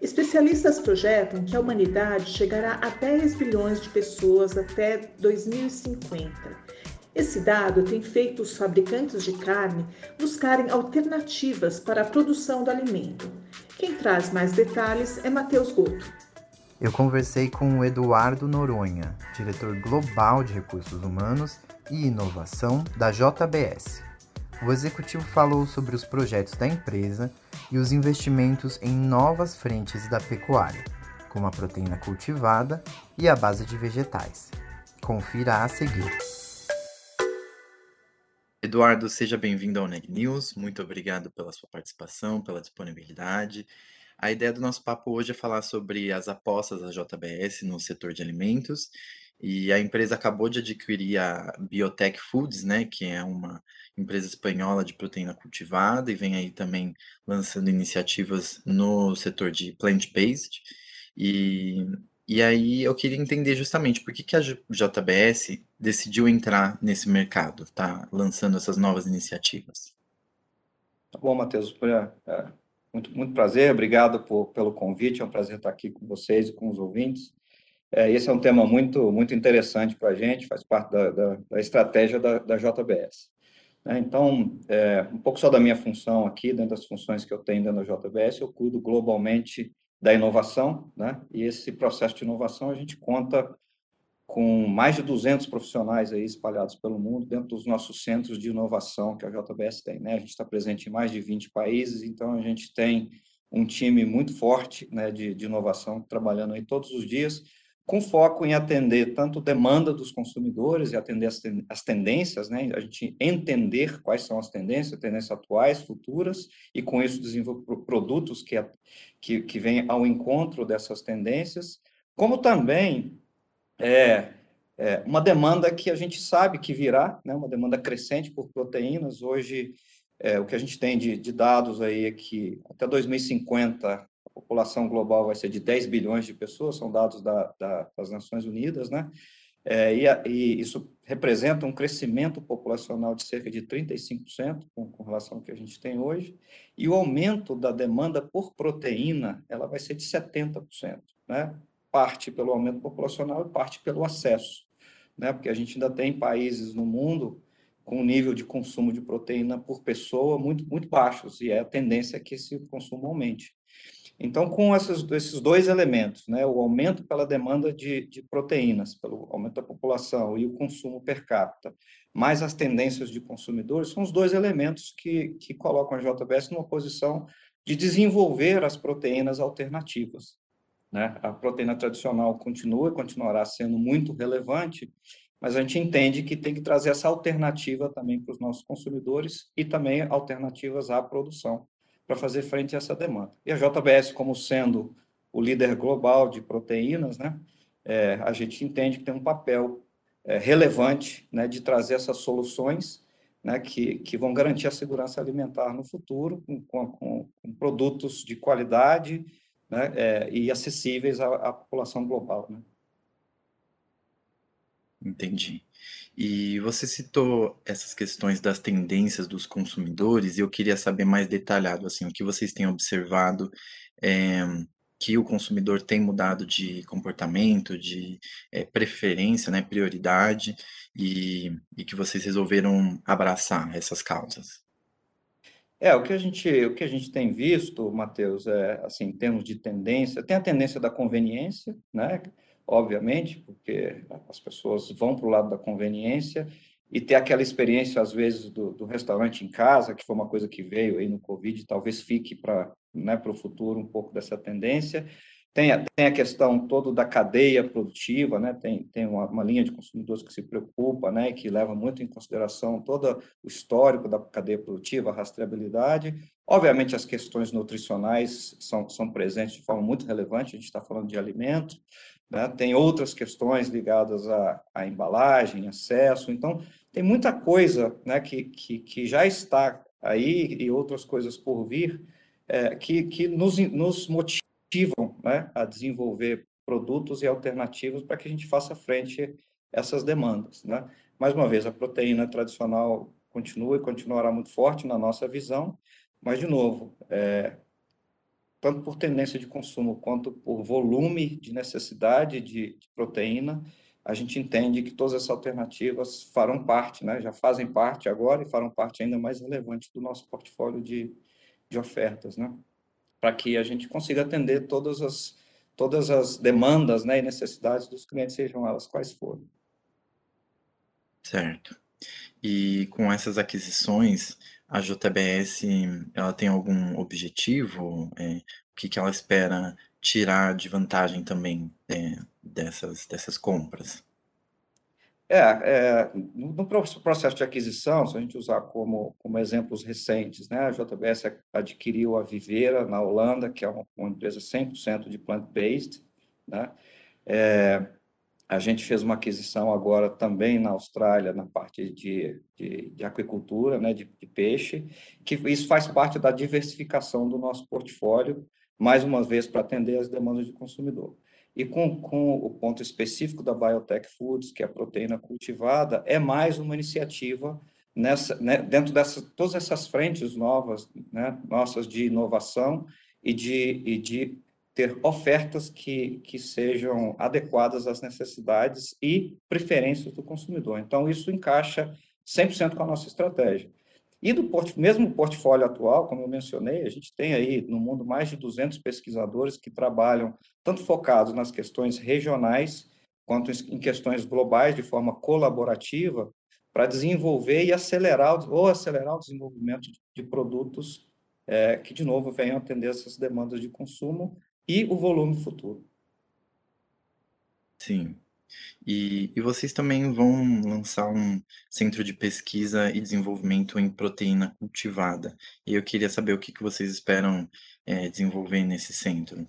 Especialistas projetam que a humanidade chegará a 10 bilhões de pessoas até 2050. Esse dado tem feito os fabricantes de carne buscarem alternativas para a produção do alimento. Quem traz mais detalhes é Matheus Goto. Eu conversei com o Eduardo Noronha, diretor global de recursos humanos e inovação da JBS. O executivo falou sobre os projetos da empresa e os investimentos em novas frentes da pecuária, como a proteína cultivada e a base de vegetais. Confira a seguir. Eduardo, seja bem-vindo ao Neg News. Muito obrigado pela sua participação, pela disponibilidade. A ideia do nosso papo hoje é falar sobre as apostas da JBS no setor de alimentos. E a empresa acabou de adquirir a Biotech Foods, né, que é uma empresa espanhola de proteína cultivada e vem aí também lançando iniciativas no setor de plant-based. E, e aí eu queria entender justamente por que, que a JBS decidiu entrar nesse mercado, tá? Lançando essas novas iniciativas. Tá bom, Matheus. É, muito, muito prazer, obrigado por, pelo convite, é um prazer estar aqui com vocês e com os ouvintes. É, esse é um tema muito, muito interessante para a gente, faz parte da, da, da estratégia da, da JBS. Né? Então, é, um pouco só da minha função aqui, dentro das funções que eu tenho dentro da JBS, eu cuido globalmente da inovação, né? e esse processo de inovação a gente conta com mais de 200 profissionais aí espalhados pelo mundo, dentro dos nossos centros de inovação que a JBS tem. Né? A gente está presente em mais de 20 países, então a gente tem um time muito forte né, de, de inovação trabalhando aí todos os dias, com foco em atender tanto demanda dos consumidores e atender as, as tendências, né? A gente entender quais são as tendências, tendências atuais, futuras, e com isso desenvolver produtos que, que, que vêm ao encontro dessas tendências, como também é, é, uma demanda que a gente sabe que virá, né? Uma demanda crescente por proteínas. Hoje, é, o que a gente tem de, de dados aí é que até 2050 população global vai ser de 10 bilhões de pessoas, são dados da, da, das Nações Unidas, né? É, e, e, isso representa um crescimento populacional de cerca de 35% com, com relação ao que a gente tem hoje, e o aumento da demanda por proteína ela vai ser de 70%, né? parte pelo aumento populacional e parte pelo acesso, né? porque a gente ainda tem países no mundo com nível de consumo de proteína por pessoa muito, muito baixos, e é a tendência que esse consumo aumente. Então, com esses, esses dois elementos, né, o aumento pela demanda de, de, proteínas, pelo aumento da população e o consumo per capita, mais as tendências de consumidores, são os dois elementos que, que colocam a JBS numa posição de desenvolver as proteínas alternativas. Né? A proteína tradicional continua, continuará sendo muito relevante, mas a gente entende que tem que trazer essa alternativa também para os nossos consumidores e também alternativas à produção para fazer frente a essa demanda. E a JBS, como sendo o líder global de proteínas, né, é, a gente entende que tem um papel é, relevante né, de trazer essas soluções né, que, que vão garantir a segurança alimentar no futuro, com, com, com produtos de qualidade né, é, e acessíveis à, à população global. Né. Entendi. E você citou essas questões das tendências dos consumidores, e eu queria saber mais detalhado, assim, o que vocês têm observado, é, que o consumidor tem mudado de comportamento, de é, preferência, né, prioridade, e, e que vocês resolveram abraçar essas causas. É, o que a gente, o que a gente tem visto, Matheus, é, assim, em termos de tendência, tem a tendência da conveniência, né, obviamente, porque as pessoas vão para o lado da conveniência e ter aquela experiência, às vezes, do, do, restaurante em casa, que foi uma coisa que veio aí no Covid, talvez fique para né, o futuro um pouco dessa tendência. Tem a, tem a questão toda da cadeia produtiva, né? tem, tem uma, uma, linha de consumidores que se preocupa, né? que leva muito em consideração todo o histórico da cadeia produtiva, a rastreabilidade. Obviamente, as questões nutricionais são, são presentes de forma muito relevante, a gente está falando de alimento, né? tem outras questões ligadas à, à embalagem, acesso, então, tem muita coisa né, que, que, que já está aí e outras coisas por vir é, que, que nos, nos motivam motivam né, a desenvolver produtos e alternativas para que a gente faça frente a essas demandas. Né? Mais uma vez, a proteína tradicional continua e continuará muito forte na nossa visão, mas, de novo, é, tanto por tendência de consumo quanto por volume de necessidade de, de, proteína, a gente entende que todas essas alternativas farão parte, né, já fazem parte agora e farão parte ainda mais relevante do nosso portfólio de, de ofertas. Né? Para que a gente consiga atender todas as, todas as demandas né, e necessidades dos clientes, sejam elas quais forem. Certo. E com essas aquisições, a JBS ela tem algum objetivo? É, o que, que ela espera tirar de vantagem também é, dessas, dessas compras? É, é, no processo de aquisição, se a gente usar como, como exemplos recentes, né, a JBS adquiriu a Viveira, na Holanda, que é uma, uma empresa 100% de plant-based, né, é, a gente fez uma aquisição agora também na Austrália, na parte de, de, de aquicultura, né, de, de, peixe, que isso faz parte da diversificação do nosso portfólio, mais uma vez para atender as demandas do consumidor. E com, com o ponto específico da Biotech Foods, que é a proteína cultivada, é mais uma iniciativa nessa, né, dentro dessas todas essas frentes novas, né, nossas de inovação e de, e de ter ofertas que, que sejam adequadas às necessidades e preferências do consumidor. Então, isso encaixa 100% com a nossa estratégia. E do port mesmo portfólio atual, como eu mencionei, a gente tem aí no mundo mais de 200 pesquisadores que trabalham tanto focados nas questões regionais quanto em questões globais de forma colaborativa para desenvolver e acelerar ou acelerar o desenvolvimento de produtos é, que de novo venham atender essas demandas de consumo e o volume futuro. Sim. E, e vocês também vão lançar um centro de pesquisa e desenvolvimento em proteína cultivada. E eu queria saber o que, que vocês esperam é, desenvolver nesse centro.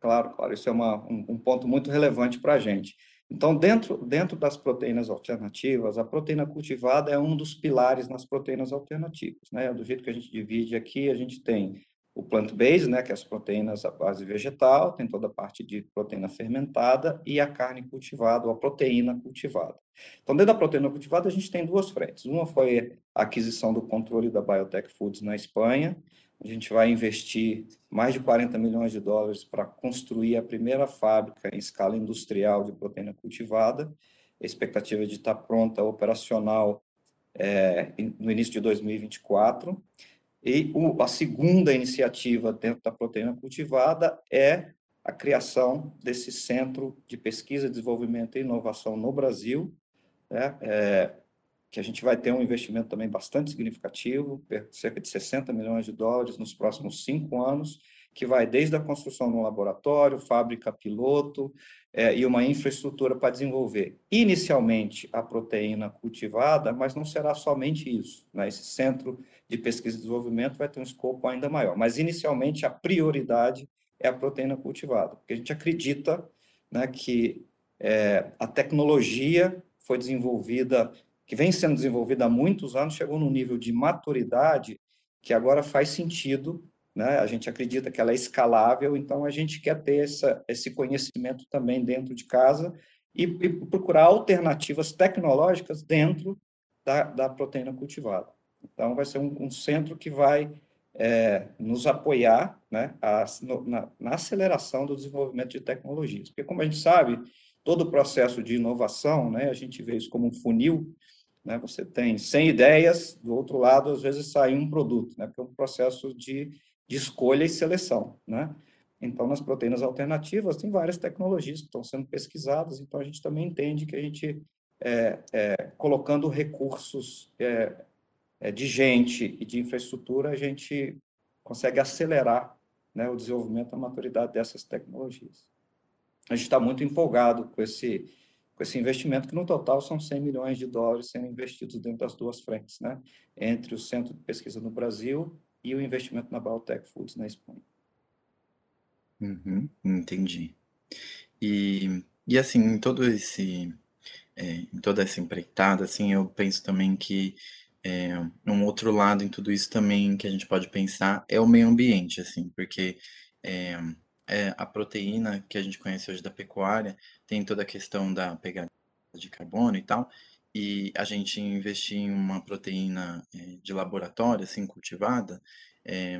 Claro, claro, isso é uma, um, um ponto muito relevante para a gente. Então, dentro, dentro das proteínas alternativas, a proteína cultivada é um dos pilares nas proteínas alternativas. Né? Do jeito que a gente divide aqui, a gente tem o plant-based, né, que é as proteínas à base vegetal, tem toda a parte de proteína fermentada e a carne cultivada, ou a proteína cultivada. Então, dentro da proteína cultivada, a gente tem duas frentes. Uma foi a aquisição do controle da Biotech Foods na Espanha. A gente vai investir mais de 40 milhões de dólares para construir a primeira fábrica em escala industrial de proteína cultivada. A expectativa é de estar pronta, operacional, é, no início de 2024. E o, a segunda iniciativa dentro da proteína cultivada é a criação desse centro de pesquisa, desenvolvimento e inovação no Brasil, né? é, que a gente vai ter um investimento também bastante significativo, cerca de 60 milhões de dólares nos próximos cinco anos, que vai desde a construção de um laboratório, fábrica piloto é, e uma infraestrutura para desenvolver inicialmente a proteína cultivada, mas não será somente isso. Né? Esse centro de pesquisa e desenvolvimento vai ter um escopo ainda maior. Mas, inicialmente, a prioridade é a proteína cultivada, porque a gente acredita né, que é, a tecnologia foi desenvolvida, que vem sendo desenvolvida há muitos anos, chegou num nível de maturidade que agora faz sentido, né? a gente acredita que ela é escalável, então a gente quer ter essa, esse conhecimento também dentro de casa e, e procurar alternativas tecnológicas dentro da, da proteína cultivada. Então, vai ser um, um centro que vai é, nos apoiar né, a, no, na, na, aceleração do desenvolvimento de tecnologias. Porque, como a gente sabe, todo o processo de inovação, né, a gente vê isso como um funil, né, você tem 100 ideias, do outro lado, às vezes, sai um produto, né, porque é um processo de, de escolha e seleção. Né? Então, nas proteínas alternativas, tem várias tecnologias que estão sendo pesquisadas, então a gente também entende que a gente, é, é, colocando recursos é, é, de gente e de infraestrutura, a gente consegue acelerar né, o desenvolvimento a maturidade dessas tecnologias. A gente está muito empolgado com esse, com esse investimento, que no total são 100 milhões de dólares sendo investidos dentro das duas frentes, né? entre o Centro de Pesquisa no Brasil e o investimento na Biotech Foods na Espanha. Uhum, entendi. E, e assim, em todo esse, é, em toda essa empreitada, assim, eu penso também que é, um outro lado em tudo isso também que a gente pode pensar é o meio ambiente, assim, porque é, é, a proteína que a gente conhece hoje da pecuária tem toda a questão da pegada de carbono e tal, e a gente investir em uma proteína é, de laboratório, assim, cultivada, é,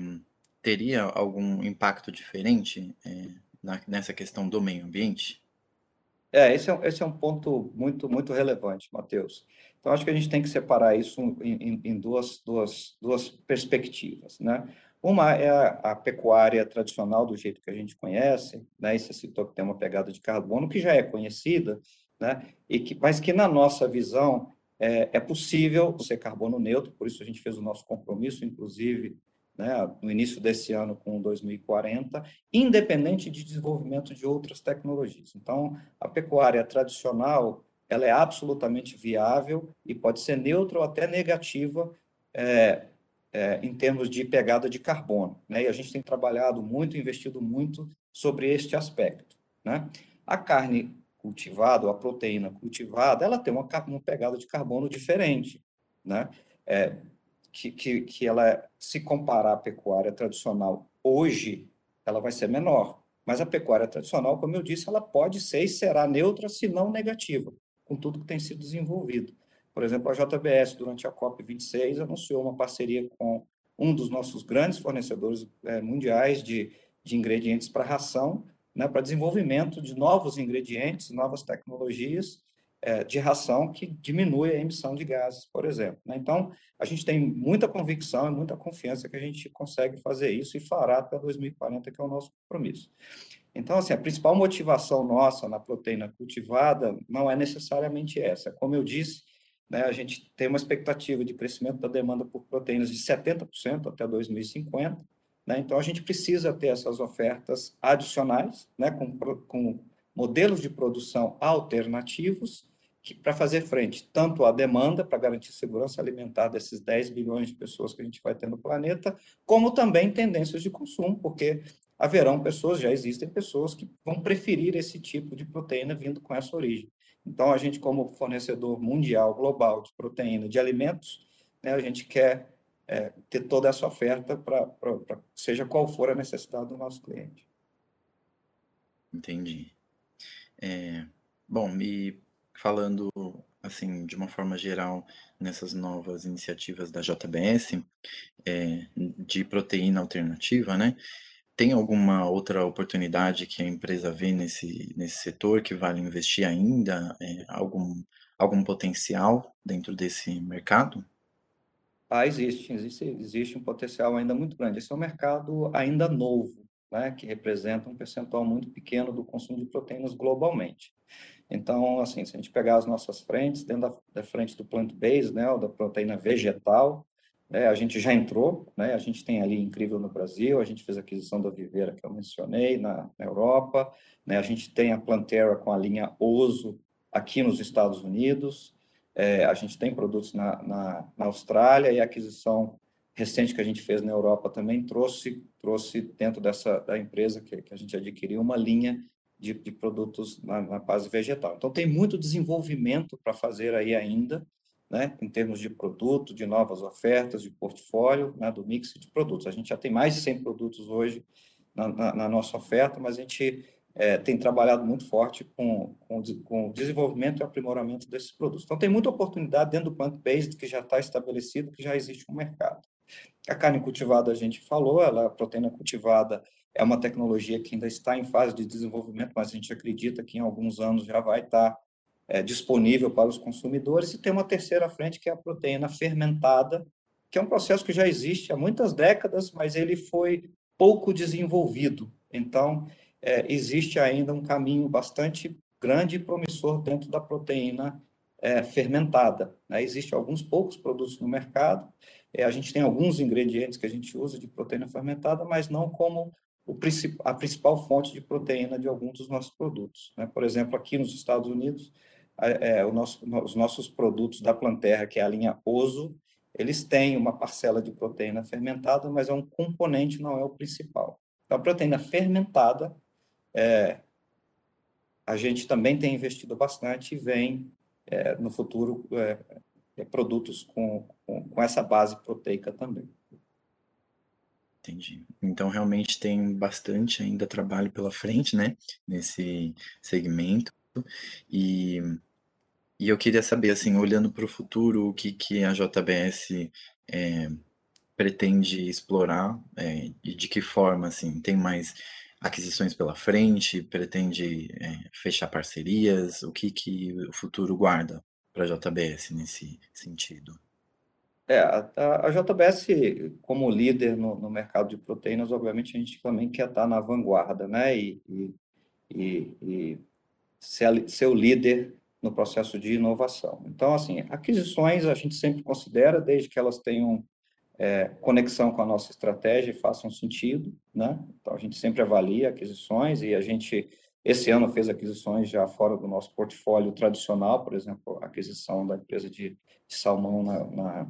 teria algum impacto diferente é, na, nessa questão do meio ambiente? É, esse é, esse é um ponto muito, muito relevante, Matheus. Então, acho que a gente tem que separar isso em, em duas, duas, duas perspectivas, né? Uma é a, a, pecuária tradicional do jeito que a gente conhece, né? E você citou que tem uma pegada de carbono que já é conhecida, né? E que, mas que na nossa visão é, é possível ser carbono neutro, por isso a gente fez o nosso compromisso, inclusive, né, no início desse ano com 2040, independente de desenvolvimento de outras tecnologias. Então, a pecuária tradicional, ela é absolutamente viável e pode ser neutra ou até negativa é, é, em termos de pegada de carbono. Né? E a gente tem trabalhado muito, investido muito sobre este aspecto. Né? A carne cultivada, a proteína cultivada, ela tem uma, uma pegada de carbono diferente. Né? É, que, que, que ela, se comparar à pecuária tradicional hoje, ela vai ser menor. Mas a pecuária tradicional, como eu disse, ela pode ser e será neutra, se não negativa, com tudo que tem sido desenvolvido. Por exemplo, a JBS, durante a COP26, anunciou uma parceria com um dos nossos grandes fornecedores é, mundiais de, de ingredientes para ração, né, para desenvolvimento de novos ingredientes, novas tecnologias é, de ração que diminui a emissão de gases, por exemplo. Né? Então, a gente tem muita convicção e muita confiança que a gente consegue fazer isso e fará até 2040, que é o nosso compromisso. Então, assim, a principal motivação nossa na proteína cultivada não é necessariamente essa. Como eu disse, né, a gente tem uma expectativa de crescimento da demanda por proteínas de 70% até 2050. Né? Então, a gente precisa ter essas ofertas adicionais, né, com, com modelos de produção alternativos para fazer frente tanto à demanda, para garantir segurança alimentar desses 10 bilhões de pessoas que a gente vai ter no planeta, como também tendências de consumo, porque haverão pessoas, já existem pessoas que vão preferir esse tipo de proteína vindo com essa origem. Então, a gente, como fornecedor mundial, global de proteína, de alimentos, né, a gente quer é, ter toda essa oferta para seja qual for a necessidade do nosso cliente. Entendi. É, bom, e falando assim de uma forma geral nessas novas iniciativas da JBS é, de proteína alternativa, né? Tem alguma outra oportunidade que a empresa vê nesse, nesse setor que vale investir ainda? É, algum, algum potencial dentro desse mercado? Ah, existe, existe, existe um potencial ainda muito grande. Esse é um mercado ainda novo, né, que representa um percentual muito pequeno do consumo de proteínas globalmente. Então, assim, se a gente pegar as nossas frentes, dentro da, da frente do plant-based, né, ou da proteína vegetal, né, a gente já entrou, né, a gente tem ali Incrível no Brasil, a gente fez a aquisição da Viveira, que eu mencionei, na, na Europa, né, a gente tem a Plantera com a linha Oso aqui nos Estados Unidos, é, a gente tem produtos na, na, na Austrália e a aquisição recente que a gente fez na Europa também trouxe trouxe dentro dessa da empresa que, que a gente adquiriu uma linha de, de produtos na, na, base vegetal. Então tem muito desenvolvimento para fazer aí ainda, né, em termos de produto, de novas ofertas, de portfólio, né, do mix de produtos. A gente já tem mais de 100 produtos hoje na, na, na nossa oferta, mas a gente é, tem trabalhado muito forte com, com, com, o desenvolvimento e aprimoramento desses produtos. Então, tem muita oportunidade dentro do plant-based que já está estabelecido, que já existe um mercado. A carne cultivada, a gente falou, ela, a proteína cultivada é uma tecnologia que ainda está em fase de desenvolvimento, mas a gente acredita que em alguns anos já vai estar é, disponível para os consumidores. E tem uma terceira frente, que é a proteína fermentada, que é um processo que já existe há muitas décadas, mas ele foi pouco desenvolvido. Então, é, existe ainda um caminho bastante grande e promissor dentro da proteína é, fermentada. Né? Existem alguns poucos produtos no mercado, é, a gente tem alguns ingredientes que a gente usa de proteína fermentada, mas não como a principal fonte de proteína de alguns dos nossos produtos. Né? Por exemplo, aqui nos Estados Unidos, é, nosso, os nossos produtos da Planterra, que é a linha Oso, eles têm uma parcela de proteína fermentada, mas é um componente, não é o principal. Então, a proteína fermentada, é, a gente também tem investido bastante e vem, é, no futuro, é, é, produtos com, com, com essa base proteica também. Entendi. Então, realmente tem bastante ainda trabalho pela frente, né, nesse segmento. E, e eu queria saber, assim, olhando para o futuro, o que, que a JBS é, pretende explorar é, e de que forma, assim, tem mais aquisições pela frente, pretende é, fechar parcerias, o que, que o futuro guarda para a JBS nesse sentido? É, a, a JBS, como líder no, no, mercado de proteínas, obviamente a gente também quer estar na vanguarda, né? E, e, e, e ser, ser o líder no processo de inovação. Então, assim, aquisições a gente sempre considera, desde que elas tenham é, conexão com a nossa estratégia e façam sentido, né? Então, a gente sempre avalia aquisições e a gente, esse ano, fez aquisições já fora do nosso portfólio tradicional, por exemplo, a aquisição da empresa de, salmão na, na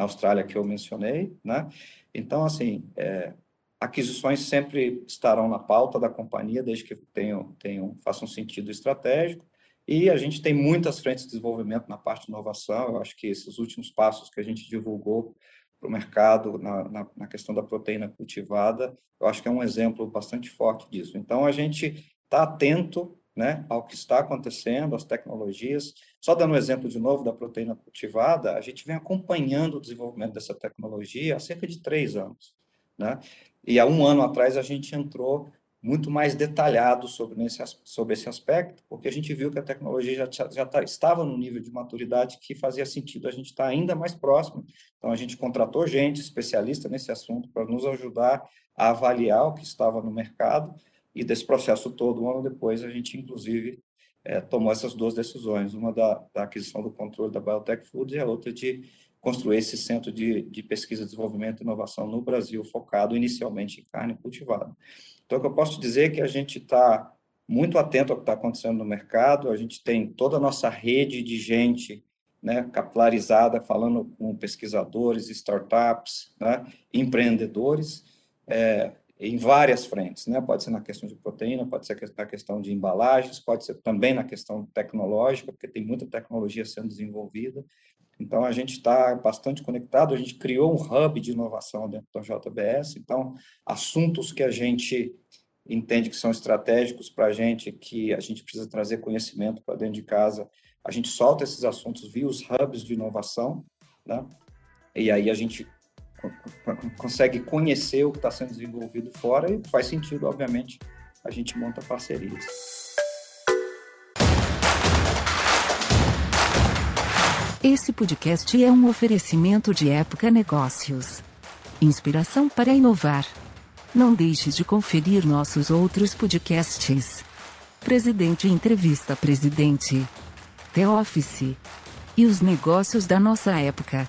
na Austrália que eu mencionei, né? Então, assim, é, aquisições sempre estarão na pauta da companhia, desde que tenham, tenham, façam sentido estratégico, e a gente tem muitas frentes de desenvolvimento na parte de inovação, eu acho que esses últimos passos que a gente divulgou para o mercado na, na, na, questão da proteína cultivada, eu acho que é um exemplo bastante forte disso. Então, a gente está atento né, ao que está acontecendo, às tecnologias. Só dando um exemplo de novo da proteína cultivada, a gente vem acompanhando o desenvolvimento dessa tecnologia há cerca de três anos. Né? E há um ano atrás a gente entrou muito mais detalhado sobre esse, sobre esse aspecto, porque a gente viu que a tecnologia já, já tá, estava no nível de maturidade que fazia sentido a gente estar ainda mais próximo. Então, a gente contratou gente especialista nesse assunto para nos ajudar a avaliar o que estava no mercado e desse processo todo, um ano depois, a gente, inclusive, é, tomou essas duas decisões, uma da, da, aquisição do controle da Biotech Foods e a outra de construir esse centro de, de pesquisa, desenvolvimento e inovação no Brasil, focado inicialmente em carne cultivada. Então, o que eu posso dizer é que a gente está muito atento ao que está acontecendo no mercado, a gente tem toda a nossa rede de gente né, capilarizada, falando com pesquisadores, startups, né, empreendedores, é, em várias frentes, né? Pode ser na questão de proteína, pode ser na questão de embalagens, pode ser também na questão tecnológica, porque tem muita tecnologia sendo desenvolvida. Então, a gente está bastante conectado, a gente criou um hub de inovação dentro da JBS, então, assuntos que a gente entende que são estratégicos para a gente, que a gente precisa trazer conhecimento para dentro de casa, a gente solta esses assuntos via os hubs de inovação, né? E aí a gente consegue conhecer o que está sendo desenvolvido fora e faz sentido, obviamente, a gente monta parcerias. Esse podcast é um oferecimento de Época Negócios. Inspiração para inovar. Não deixe de conferir nossos outros podcasts. Presidente Entrevista Presidente. The Office. E os negócios da nossa época.